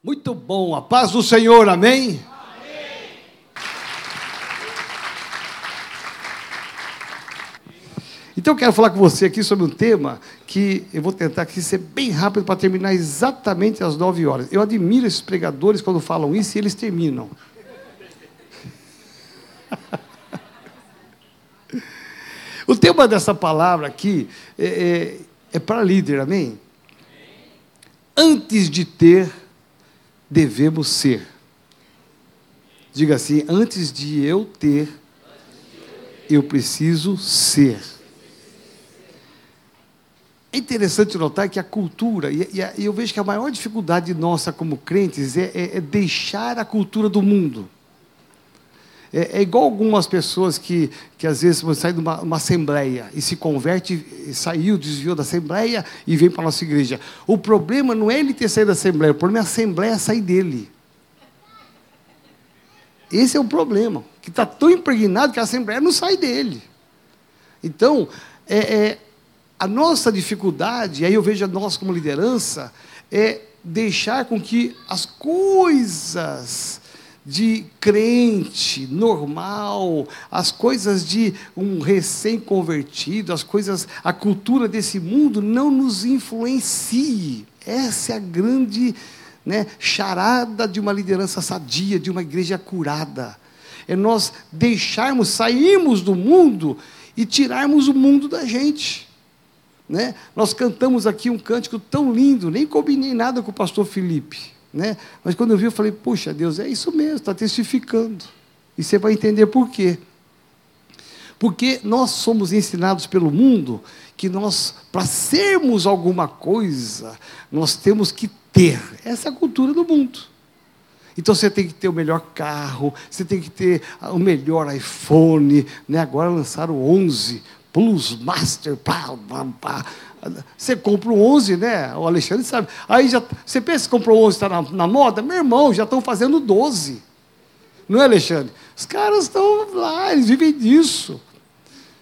Muito bom, a paz do Senhor, amém? amém. Então eu quero falar com você aqui sobre um tema que eu vou tentar aqui ser bem rápido para terminar exatamente às nove horas. Eu admiro esses pregadores quando falam isso e eles terminam. o tema dessa palavra aqui é, é, é para líder, amém? Antes de ter devemos ser. Diga assim: antes de eu ter, eu preciso ser. É interessante notar que a cultura, e, eu vejo que a maior dificuldade nossa como crentes é, é, é deixar a cultura do mundo. É, é, igual algumas pessoas que, que às vezes saem de uma, uma assembleia e se converte, saiu, desviou da assembleia e vem para a nossa igreja. O problema não é ele ter saído da assembleia, o problema é a assembleia sair dele. Esse é o problema, que está tão impregnado que a assembleia não sai dele. Então, é, é, a nossa dificuldade, aí eu vejo a nós como liderança, é deixar com que as coisas de crente normal, as coisas de um recém-convertido, as coisas, a cultura desse mundo não nos influencie. Essa é a grande né, charada de uma liderança sadia, de uma igreja curada. É nós deixarmos, sairmos do mundo e tirarmos o mundo da gente. Né? Nós cantamos aqui um cântico tão lindo, nem combinei nada com o pastor Felipe. Né? Mas quando eu vi, eu falei, puxa Deus, é isso mesmo, está testificando. E você vai entender por quê. Porque nós somos ensinados pelo mundo que nós, para sermos alguma coisa, nós temos que ter. Essa é a cultura do mundo. Então você tem que ter o melhor carro, você tem que ter o melhor iPhone. Né? Agora lançaram o 11 Plus Master. Pá, pá, pá. Você compra o 11, né? O Alexandre sabe. Aí já, você pensa que comprou o 11 está na, na, moda? Meu irmão, já estão fazendo 12. Não é, Alexandre? Os caras estão lá, eles vivem disso.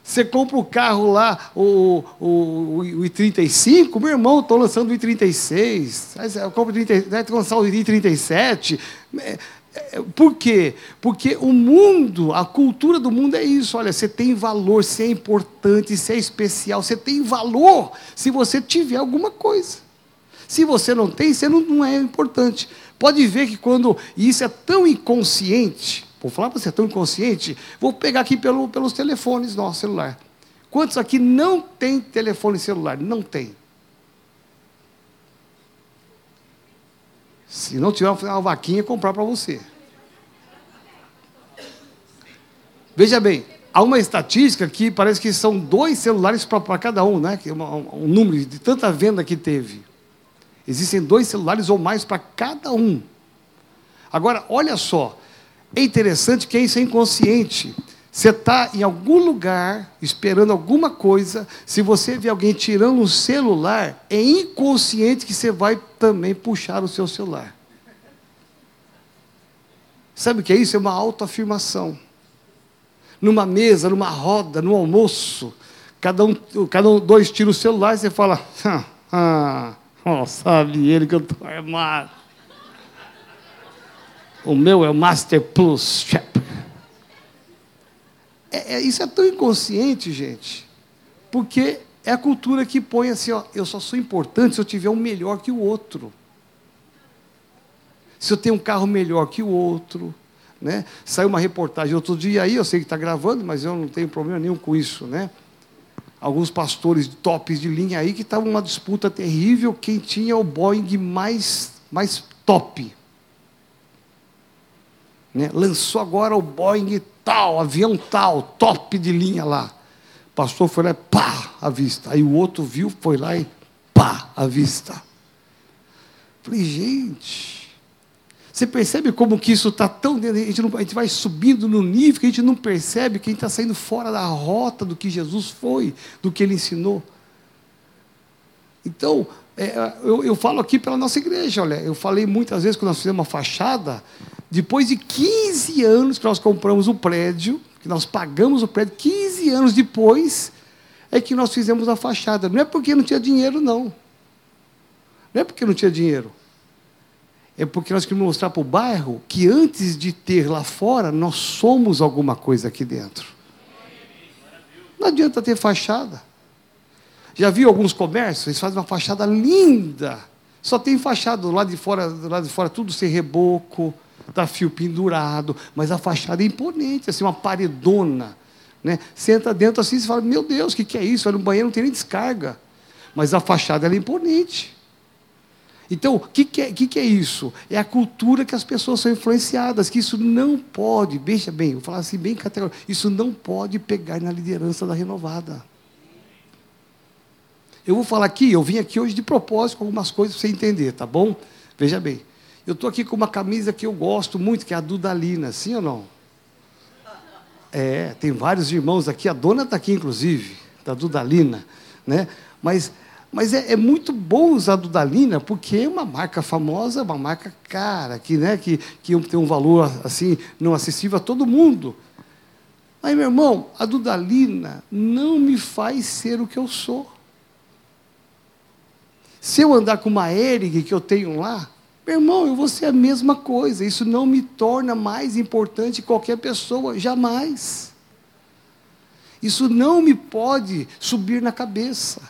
Você compra o carro lá, o, o, o, i35, meu irmão, estou lançando o i36. Aí eu compro o i30, vai lançar o i37. É, por quê? Porque o mundo, a cultura do mundo é isso. Olha, você tem valor, você é importante, você é especial, você tem valor se você tiver alguma coisa. Se você não tem, você não, não é importante. Pode ver que quando isso é tão inconsciente, vou falar para você, é tão inconsciente, vou pegar aqui pelo, pelos telefones nosso celular. Quantos aqui não tem telefone celular? Não tem. Se não tiver uma vaquinha, comprar para você. Veja bem, há uma estatística que parece que são dois celulares para cada um, né? É um, um número de tanta venda que teve. Existem dois celulares ou mais para cada um. Agora, olha só, é interessante que isso é inconsciente. Você está em algum lugar esperando alguma coisa, se você vê alguém tirando um celular, é inconsciente que você vai também puxar o seu celular. Sabe o que é isso? É uma autoafirmação. Numa mesa, numa roda, no almoço, cada um, cada um dois tira o celular e você fala, ah, ah oh, sabe ele que eu estou armado. O meu é o Master Plus. É, é, isso é tão inconsciente, gente, porque é a cultura que põe assim, ó, eu só sou importante se eu tiver um melhor que o outro. Se eu tenho um carro melhor que o outro, né? Saiu uma reportagem outro dia aí, eu sei que está gravando, mas eu não tenho problema nenhum com isso, né? Alguns pastores tops de linha aí que estavam uma disputa terrível, quem tinha o Boeing mais, mais top. Né? Lançou agora o Boeing tal, avião tal, top de linha lá. O pastor foi lá e pá, à vista. Aí o outro viu, foi lá e pá, à vista. Falei, gente, você percebe como que isso está tão dentro, a gente, não, a gente vai subindo no nível que a gente não percebe que a gente está saindo fora da rota do que Jesus foi, do que ele ensinou. Então, é, eu, eu, falo aqui pela nossa igreja, olha, eu falei muitas vezes quando nós fizemos uma fachada, depois de 15 anos que nós compramos o prédio, que nós pagamos o prédio, 15 anos depois é que nós fizemos a fachada. Não é porque não tinha dinheiro, não. Não é porque não tinha dinheiro. é porque nós queremos mostrar para o bairro que antes de ter lá fora, nós somos alguma coisa aqui dentro. Não adianta ter fachada. Já viu alguns comércios? Eles fazem uma fachada linda. Só tem fachada do lado de fora, do lado de fora tudo sem reboco, tá fio pendurado, mas a fachada é imponente, assim, uma paredona. Né? Você entra dentro assim e fala, meu Deus, o que, que é isso? Vai no banheiro, não tem nem descarga. Mas a fachada é imponente. Então, o que, que, é, que, que é isso? É a cultura que as pessoas são influenciadas, que isso não pode, veja bem, vou falar assim bem categórico, isso não pode pegar na liderança da renovada. Eu vou falar aqui, eu vim aqui hoje de propósito com algumas coisas para você entender, tá bom? Veja bem, eu estou aqui com uma camisa que eu gosto muito, que é a Dudalina, sim ou não? É, tem vários irmãos aqui, a dona está aqui, inclusive, da Dudalina, né? Mas mas é, é, muito bom usar a Dudalina, porque é uma marca famosa, uma marca cara, que, né, que, que tem um valor assim, não acessível a todo mundo. Mas, meu irmão, a Dudalina não me faz ser o que eu sou. Se eu andar com uma Erig que eu tenho lá, meu irmão, eu vou ser a mesma coisa. Isso não me torna mais importante que qualquer pessoa, jamais. Isso não me pode subir na cabeça.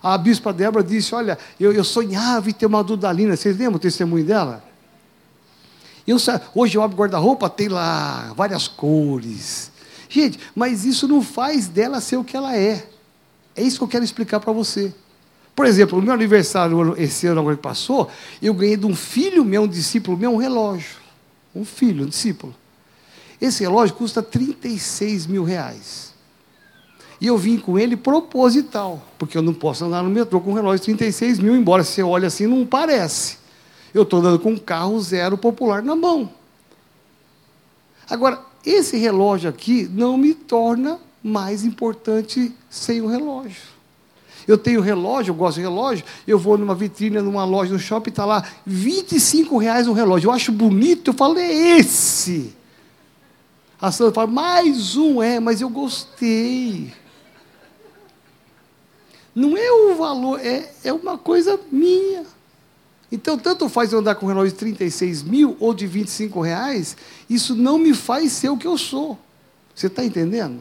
A bispa Débora disse: Olha, eu, eu sonhava em ter uma Dudalina. Vocês lembram o testemunho dela? Eu, hoje eu abro guarda-roupa, tem lá várias cores. Gente, mas isso não faz dela ser o que ela é. É isso que eu quero explicar para você. Por exemplo, no meu aniversário, esse ano agora que passou, eu ganhei de um filho meu, um discípulo meu, um relógio. Um filho, um discípulo. Esse relógio custa 36 mil reais. E eu vim com ele proposital, porque eu não posso andar no metrô com um relógio de 36 mil, embora você olhe assim, não parece. Eu estou andando com um carro zero popular na mão. Agora, esse relógio aqui não me torna mais importante sem o relógio. Eu tenho relógio, eu gosto de relógio, eu vou numa vitrine, numa loja, no shopping, está lá, 25 reais um relógio. Eu acho bonito, eu falo, é esse. A Sandra fala, mais um, é, mas eu gostei. Não é o valor, é, é uma coisa minha. Então, tanto faz eu andar com um relógio de 36 mil ou de 25 reais, isso não me faz ser o que eu sou. Você está entendendo?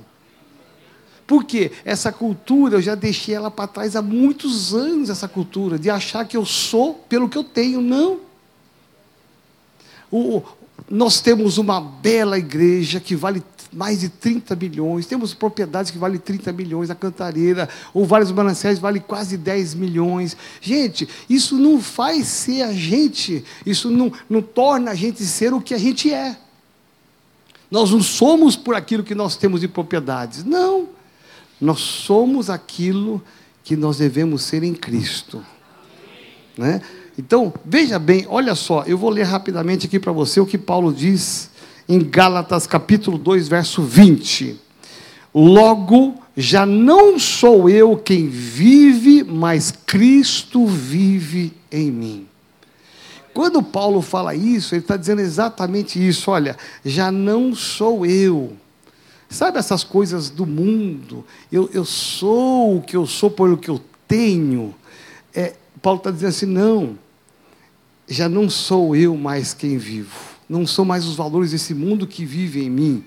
Porque essa cultura, eu já deixei ela para trás há muitos anos, essa cultura, de achar que eu sou pelo que eu tenho. Não. O, nós temos uma bela igreja que vale mais de 30 milhões, temos propriedades que valem 30 milhões, a Cantareira, ou vários mananciais vale quase 10 milhões. Gente, isso não faz ser a gente, isso não, não torna a gente ser o que a gente é. Nós não somos por aquilo que nós temos de propriedades, não. Nós somos aquilo que nós devemos ser em Cristo. Né? Então, veja bem, olha só, eu vou ler rapidamente aqui para você o que Paulo diz em Gálatas capítulo 2, verso 20. Logo, já não sou eu quem vive, mas Cristo vive em mim. Quando Paulo fala isso, ele está dizendo exatamente isso: olha, já não sou eu. Sabe essas coisas do mundo? Eu, eu sou o que eu sou por o que eu tenho. É, Paulo está dizendo assim: não, já não sou eu mais quem vivo não são mais os valores desse mundo que vive em mim.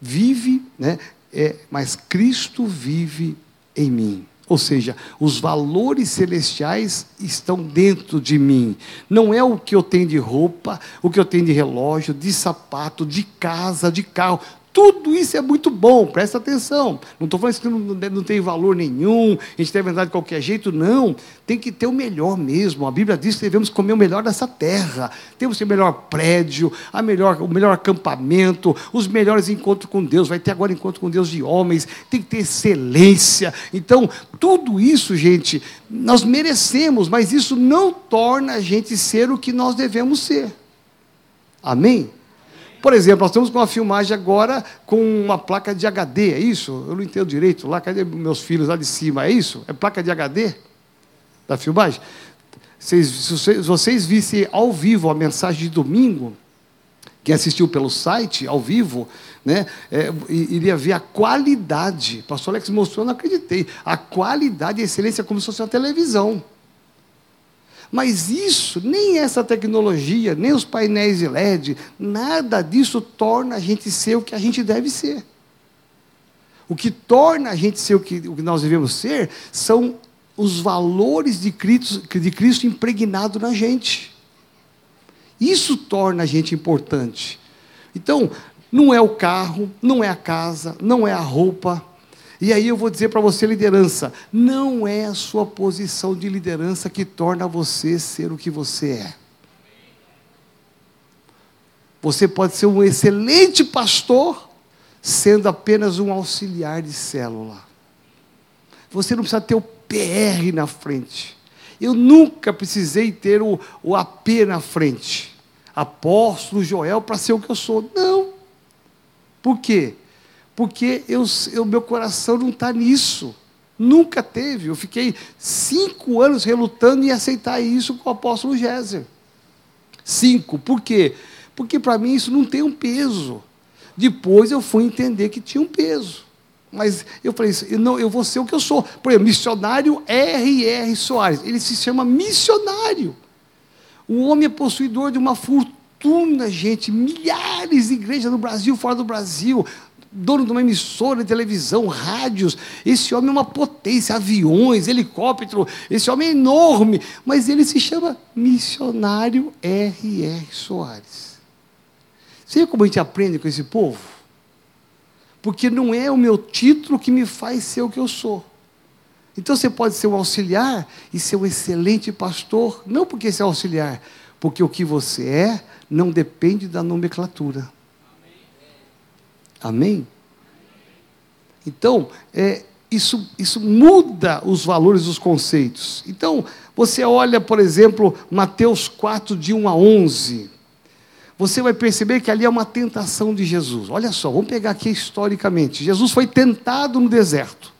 Vive, né? É, mas Cristo vive em mim. Ou seja, os valores celestiais estão dentro de mim. Não é o que eu tenho de roupa, o que eu tenho de relógio, de sapato, de casa, de carro. Tudo isso é muito bom, presta atenção. Não estou falando que não, não tem valor nenhum, a gente deve andar de qualquer jeito, não. Tem que ter o melhor mesmo. A Bíblia diz que devemos comer o melhor dessa terra. Temos o melhor prédio, a melhor, o melhor acampamento, os melhores encontros com Deus. Vai ter agora encontro com Deus de homens, tem que ter excelência. Então, tudo isso, gente, nós merecemos, mas isso não torna a gente ser o que nós devemos ser. Amém? Por exemplo, nós estamos com uma filmagem agora com uma placa de HD, é isso? Eu não entendo direito. Lá, cadê meus filhos lá de cima? É isso? É placa de HD da filmagem? Se vocês vissem ao vivo a mensagem de domingo, quem assistiu pelo site, ao vivo, né, é, iria ver a qualidade. O pastor Alex mostrou, eu não acreditei. A qualidade e a excelência como se fosse uma televisão. Mas isso, nem essa tecnologia, nem os painéis de LED, nada disso torna a gente ser o que a gente deve ser. O que torna a gente ser o que, o que nós devemos ser são os valores de Cristo, de Cristo impregnado na gente. Isso torna a gente importante. Então, não é o carro, não é a casa, não é a roupa. E aí eu vou dizer para você, liderança, não é a sua posição de liderança que torna você ser o que você é. Você pode ser um excelente pastor, sendo apenas um auxiliar de célula. Você não precisa ter o PR na frente. Eu nunca precisei ter o, o AP na frente. Apóstolo Joel para ser o que eu sou. Não. Por quê? Porque eu, eu meu coração não está nisso. Nunca teve. Eu fiquei cinco anos relutando em aceitar isso com o apóstolo Géser. Cinco. Por quê? Porque para mim isso não tem um peso. Depois eu fui entender que tinha um peso. Mas eu falei assim, não, eu vou ser o que eu sou. Por exemplo, missionário R.R. Soares. Ele se chama missionário. O homem é possuidor de uma fortuna, gente. Milhares de igrejas no Brasil, fora do Brasil. Dono de uma emissora de televisão, rádios. Esse homem é uma potência, aviões, helicóptero. Esse homem é enorme. Mas ele se chama missionário R.R. Soares. Você vê como a gente aprende com esse povo? Porque não é o meu título que me faz ser o que eu sou. Então você pode ser um auxiliar e ser um excelente pastor, não porque você é auxiliar, porque o que você é não depende da nomenclatura. Amém? Então, é, isso, isso muda os valores os conceitos. Então, você olha, por exemplo, Mateus 4, de 1 a 11 você vai perceber que ali é uma tentação de Jesus. Olha só, vamos pegar aqui historicamente. Jesus foi tentado no deserto.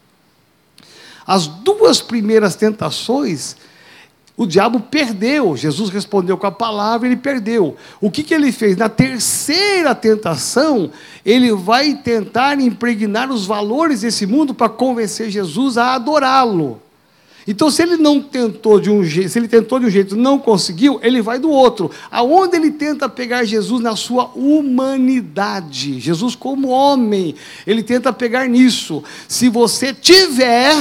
As duas primeiras tentações, o diabo perdeu. Jesus respondeu com a palavra, ele perdeu. O que, que ele fez? Na terceira tentação, ele vai tentar impregnar os valores desse mundo para convencer Jesus a adorá-lo. Então, se ele não tentou de um jeito, se ele tentou de um jeito não conseguiu, ele vai do outro. Aonde ele tenta pegar Jesus na sua humanidade, Jesus como homem, ele tenta pegar nisso. Se você tiver,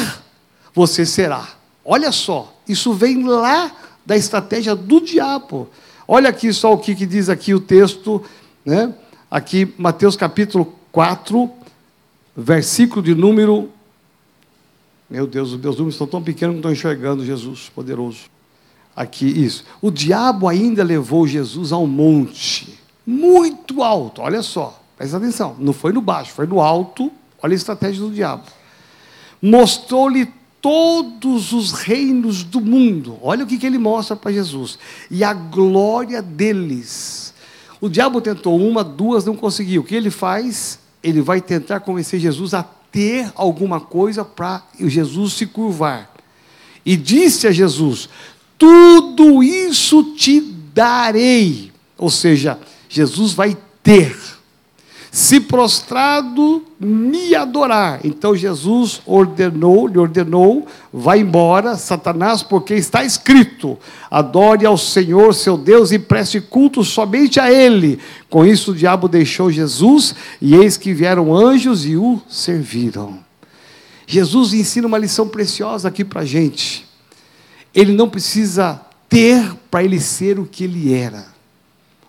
você será. Olha só, isso vem lá da estratégia do diabo. Olha aqui só o que, que diz aqui o texto, né? Aqui, Mateus capítulo 4, versículo de número meu Deus, os meus números estão tão pequenos que não estou enxergando Jesus poderoso. Aqui, isso. O diabo ainda levou Jesus ao monte, muito alto, olha só, presta atenção, não foi no baixo, foi no alto, olha a estratégia do diabo. Mostrou-lhe todos os reinos do mundo, olha o que, que ele mostra para Jesus, e a glória deles. O diabo tentou uma, duas, não conseguiu. O que ele faz? Ele vai tentar convencer Jesus a ter alguma coisa para Jesus se curvar. E disse a Jesus: Tudo isso te darei. Ou seja, Jesus vai ter se prostrado me adorar. Então Jesus ordenou, lhe ordenou, vai embora, Satanás, porque está escrito: adore ao Senhor seu Deus e preste culto somente a Ele. Com isso o diabo deixou Jesus, e eis que vieram anjos e o serviram. Jesus ensina uma lição preciosa aqui para a gente. Ele não precisa ter para ele ser o que ele era.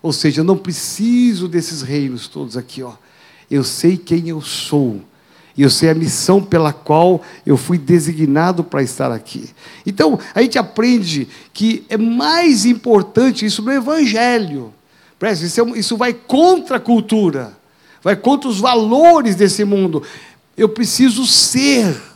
Ou seja, eu não preciso desses reinos todos aqui, ó. Eu sei quem eu sou. E eu sei a missão pela qual eu fui designado para estar aqui. Então, a gente aprende que é mais importante isso no Evangelho. Isso, isso vai contra a cultura, vai contra os valores desse mundo. Eu preciso ser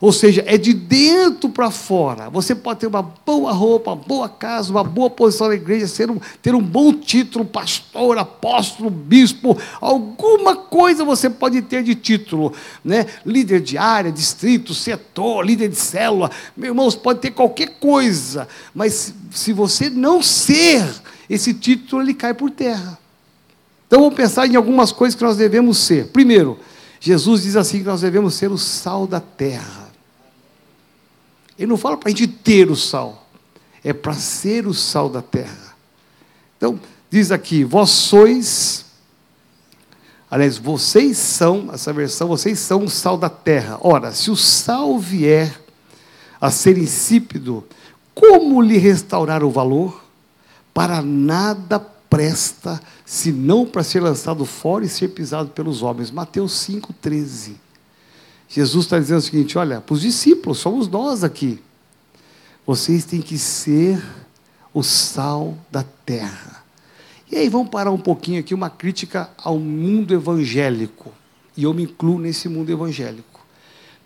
ou seja, é de dentro para fora. Você pode ter uma boa roupa, uma boa casa, uma boa posição na igreja, ser um, ter um bom título, pastor, apóstolo, bispo, alguma coisa você pode ter de título, né? Líder de área, distrito, setor, líder de célula. Meu irmãos, pode ter qualquer coisa, mas se você não ser esse título, ele cai por terra. Então vamos pensar em algumas coisas que nós devemos ser. Primeiro, Jesus diz assim que nós devemos ser o sal da terra. Ele não fala para a gente ter o sal. é para ser o sal da terra. Então, diz aqui: vós sois, aliás, vocês são, essa versão, vocês são o sal da terra. Ora, se o sal vier a ser insípido, como lhe restaurar o valor? Para nada presta, senão para ser lançado fora e ser pisado pelos homens. Mateus 5,13. Jesus está dizendo o seguinte: olha, para os discípulos, somos nós aqui. Vocês têm que ser o sal da terra. E aí vamos parar um pouquinho aqui, uma crítica ao mundo evangélico. E eu me incluo nesse mundo evangélico.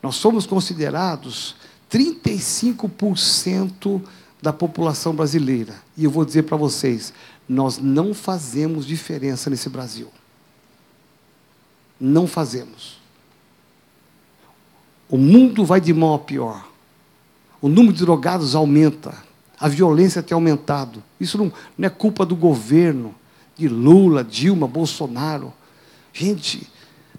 Nós somos considerados 35% da população brasileira. E eu vou dizer para vocês, nós não fazemos diferença nesse Brasil. Não fazemos. O mundo vai de mal a pior. O número de drogados aumenta. A violência tem aumentado. Isso não, não é culpa do governo, de Lula, Dilma, Bolsonaro. Gente,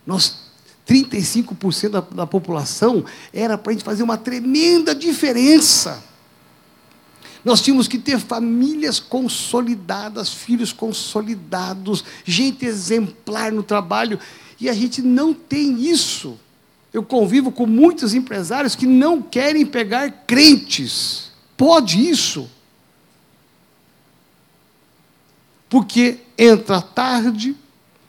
nós 35% da, da população era para a gente fazer uma tremenda diferença. Nós tínhamos que ter famílias consolidadas, filhos consolidados, gente exemplar no trabalho, e a gente não tem isso. Eu convivo com muitos empresários que não querem pegar crentes. Pode isso? Porque entra tarde,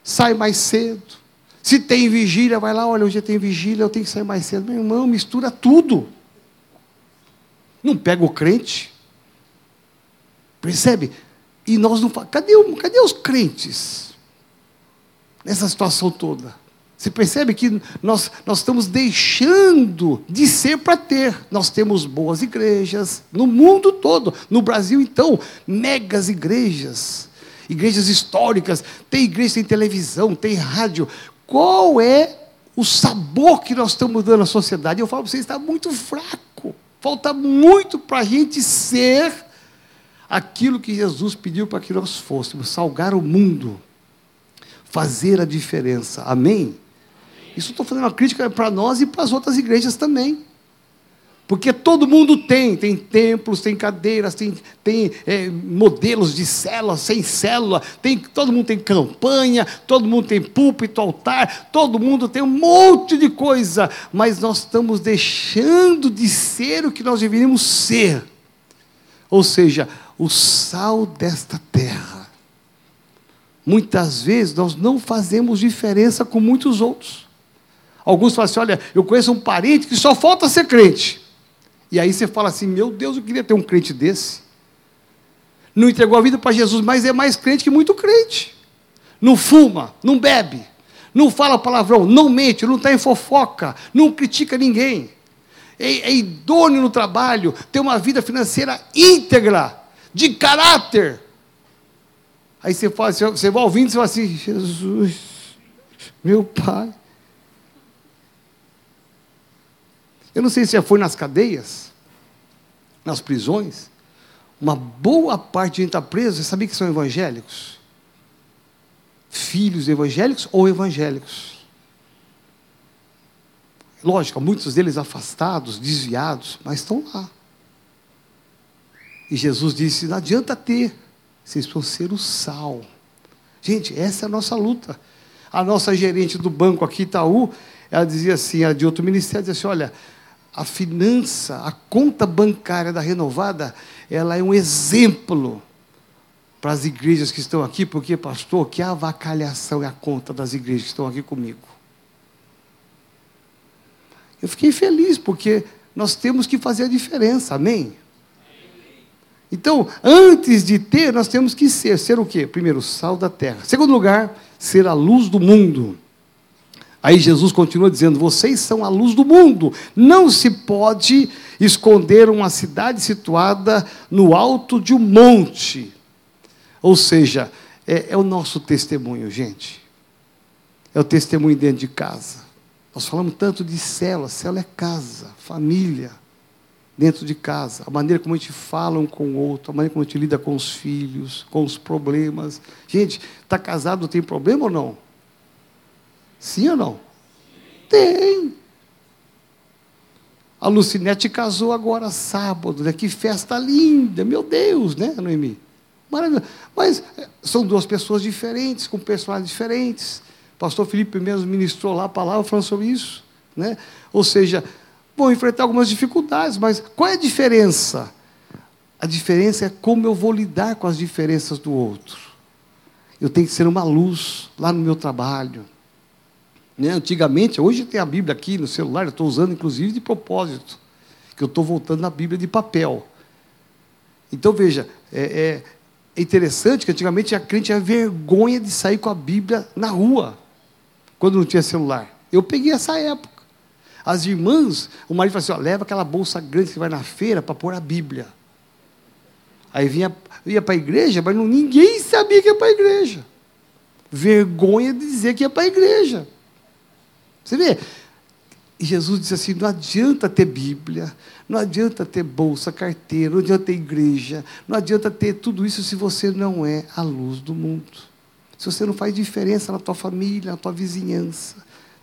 sai mais cedo. Se tem vigília, vai lá, olha, hoje tem vigília, eu tenho que sair mais cedo. Meu irmão, mistura tudo. Não pega o crente. Percebe? E nós não cadê, cadê os crentes? Nessa situação toda. Você percebe que nós, nós estamos deixando de ser para ter. Nós temos boas igrejas no mundo todo. No Brasil, então, megas igrejas. Igrejas históricas. Tem igreja, tem televisão, tem rádio. Qual é o sabor que nós estamos dando à sociedade? Eu falo para vocês, está muito fraco. Falta muito para a gente ser aquilo que Jesus pediu para que nós fôssemos: salgar o mundo, fazer a diferença. Amém? Isso estou fazendo uma crítica para nós e para as outras igrejas também. Porque todo mundo tem, tem templos, tem cadeiras, tem, tem é, modelos de célula, sem célula, tem, todo mundo tem campanha, todo mundo tem púlpito, altar, todo mundo tem um monte de coisa, mas nós estamos deixando de ser o que nós deveríamos ser. Ou seja, o sal desta terra. Muitas vezes nós não fazemos diferença com muitos outros. Alguns falam assim: olha, eu conheço um parente que só falta ser crente. E aí você fala assim: meu Deus, eu queria ter um crente desse. Não entregou a vida para Jesus, mas é mais crente que muito crente. Não fuma, não bebe, não fala palavrão, não mente, não está em fofoca, não critica ninguém. É, é idôneo no trabalho, tem uma vida financeira íntegra, de caráter. Aí você fala você vai ouvindo e fala assim: Jesus, meu Pai. Eu não sei se já foi nas cadeias, nas prisões. Uma boa parte de gente está preso, você sabia que são evangélicos? Filhos evangélicos ou evangélicos? Lógico, muitos deles afastados, desviados, mas estão lá. E Jesus disse: não adianta ter, vocês vão ser o sal. Gente, essa é a nossa luta. A nossa gerente do banco aqui, Itaú, ela dizia assim, ela de outro ministério, dizia assim: olha, a finança, a conta bancária da renovada, ela é um exemplo para as igrejas que estão aqui, porque, pastor, que avacalhação é a conta das igrejas que estão aqui comigo. Eu fiquei feliz, porque nós temos que fazer a diferença, amém? Então, antes de ter, nós temos que ser. Ser o quê? Primeiro, sal da terra. Segundo lugar, ser a luz do mundo. Aí Jesus continua dizendo: Vocês são a luz do mundo. Não se pode esconder uma cidade situada no alto de um monte. Ou seja, é, é o nosso testemunho, gente. É o testemunho dentro de casa. Nós falamos tanto de célula, célula é casa, família, dentro de casa. A maneira como a gente fala um com o outro, a maneira como a gente lida com os filhos, com os problemas. Gente, está casado, tem problema ou não? Sim ou não? Tem. A Lucinete casou agora sábado, né? Que festa linda, meu Deus, né, Noemi? Maravilha. Mas eh, são duas pessoas diferentes, com personagens diferentes. O pastor Felipe mesmo ministrou lá a palavra falando sobre isso. Né? Ou seja, vão enfrentar algumas dificuldades, mas qual é a diferença? A diferença é como eu vou lidar com as diferenças do outro. Eu tenho que ser uma luz lá no meu trabalho. Né? Antigamente, hoje tem a Bíblia aqui no celular, eu estou usando inclusive de propósito, que eu estou voltando na Bíblia de papel. Então veja, é, é, interessante que antigamente a crente tinha vergonha de sair com a Bíblia na rua, quando não tinha celular. Eu peguei essa época. As irmãs, o marido falou assim: ó, leva aquela bolsa grande que vai na feira para pôr a Bíblia. Aí vinha, ia para a igreja, mas não, ninguém sabia que ia para a igreja. Vergonha de dizer que ia para a igreja. Você vê? E Jesus disse assim: não adianta ter Bíblia, não adianta ter bolsa, carteira, não adianta ter igreja, não adianta ter tudo isso se você não é a luz do mundo. Se você não faz diferença na tua família, na tua vizinhança,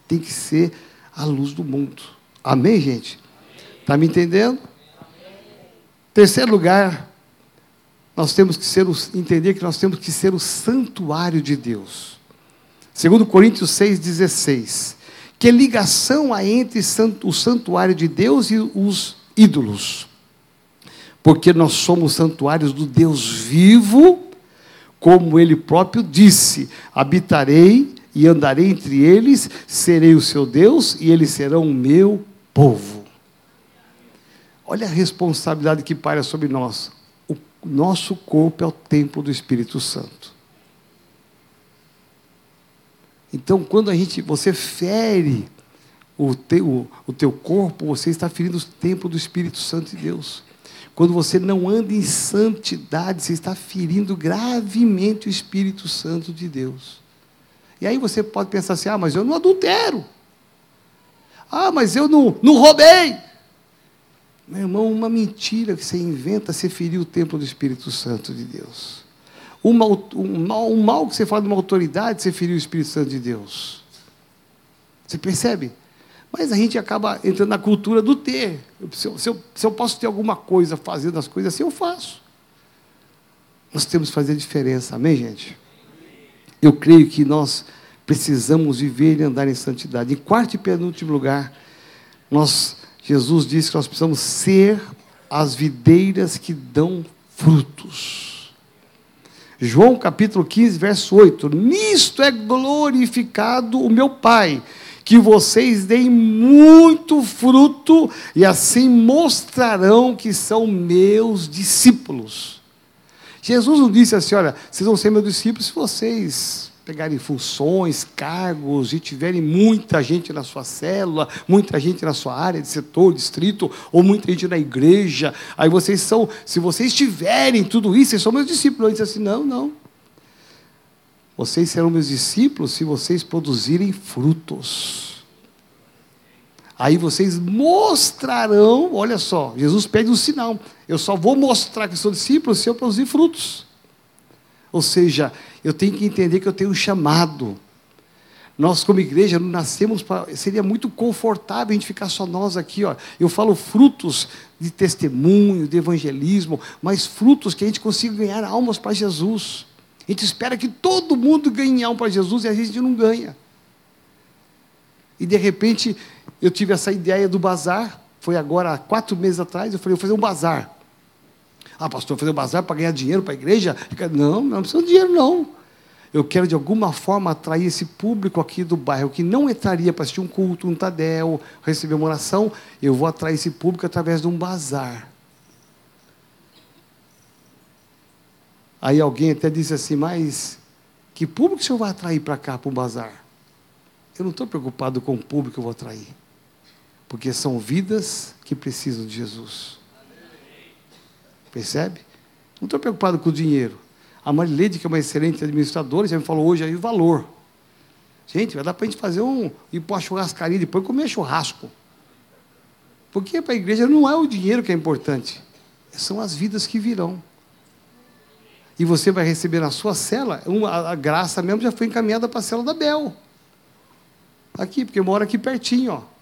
tem que ser a luz do mundo. Amém, gente? Está me entendendo? Terceiro lugar, nós temos que ser, entender que nós temos que ser o santuário de Deus. Segundo Coríntios 6,16 que ligação há entre o santuário de Deus e os ídolos? Porque nós somos santuários do Deus vivo, como ele próprio disse: habitarei e andarei entre eles, serei o seu Deus e eles serão o meu povo. Olha a responsabilidade que paira sobre nós. O nosso corpo é o templo do Espírito Santo. Então, quando a gente, você fere o teu, o teu corpo, você está ferindo o templo do Espírito Santo de Deus. Quando você não anda em santidade, você está ferindo gravemente o Espírito Santo de Deus. E aí você pode pensar assim: ah, mas eu não adultero. Ah, mas eu não, não roubei. Meu irmão, uma mentira que você inventa, você feriu o templo do Espírito Santo de Deus. Um, mal, mal que você fala de uma autoridade, você feriu o Espírito Santo de Deus. Você percebe? Mas a gente acaba entrando na cultura do ter. Se eu, se eu, se eu posso ter alguma coisa fazendo as coisas assim, eu faço. Nós temos que fazer diferença, amém, gente? Eu creio que nós precisamos viver e andar em santidade. Em quarto e penúltimo lugar, nós, Jesus disse que nós precisamos ser as videiras que dão frutos. João capítulo 15, verso 8: Nisto é glorificado o meu Pai, que vocês deem muito fruto e assim mostrarão que são meus discípulos. Jesus não disse assim: olha, vocês vão ser meus discípulos se vocês pegarem funções, cargos e tiverem muita gente na sua célula, muita gente na sua área de setor, distrito, ou muita gente na igreja, aí vocês são, se vocês tiverem tudo isso, vocês são meus discípulos. Ele disse assim: não, não. Vocês serão meus discípulos se vocês produzirem frutos. Aí vocês mostrarão, olha só, Jesus pede um sinal. Eu só vou mostrar que sou discípulo se eu produzir frutos. Ou seja, eu tenho que entender que eu tenho um chamado. Nós, como igreja, não nascemos para. Seria muito confortável a gente ficar só nós aqui. Ó. Eu falo frutos de testemunho, de evangelismo, mas frutos que a gente consiga ganhar almas para Jesus. A gente espera que todo mundo ganhe alma para Jesus e a gente não ganha. E de repente, eu tive essa ideia do bazar. Foi agora, há quatro meses atrás, eu falei, eu vou fazer um bazar. Ah, pastor, fazer um bazar para ganhar dinheiro para a igreja? Não, não precisa de dinheiro, não. Eu quero, de alguma forma, atrair esse público aqui do bairro que não entraria para assistir um culto, um tadel, receber uma oração. Eu vou atrair esse público através de um bazar. Aí alguém até disse assim, mas que público o senhor vai atrair para cá, para um bazar? Eu não estou preocupado com o público que eu vou atrair. Porque são vidas que precisam de Jesus. Percebe? Não estou preocupado com o dinheiro. A Marileide, que é uma excelente administradora, já me falou hoje aí o valor. Gente, vai dar para a gente fazer um. ir para uma churrascaria depois comer churrasco. Porque para a igreja não é o dinheiro que é importante, são as vidas que virão. E você vai receber na sua cela, uma, a graça mesmo já foi encaminhada para a cela da Bel. Aqui, porque mora aqui pertinho, ó.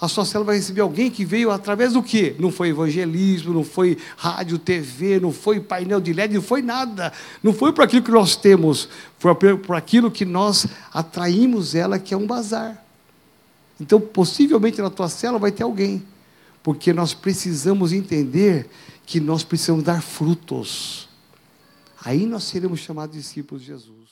A sua célula vai receber alguém que veio através do quê? Não foi evangelismo, não foi rádio, TV, não foi painel de LED, não foi nada. Não foi por aquilo que nós temos, foi por aquilo que nós atraímos ela, que é um bazar. Então, possivelmente na tua célula vai ter alguém, porque nós precisamos entender que nós precisamos dar frutos. Aí nós seremos chamados discípulos de Jesus.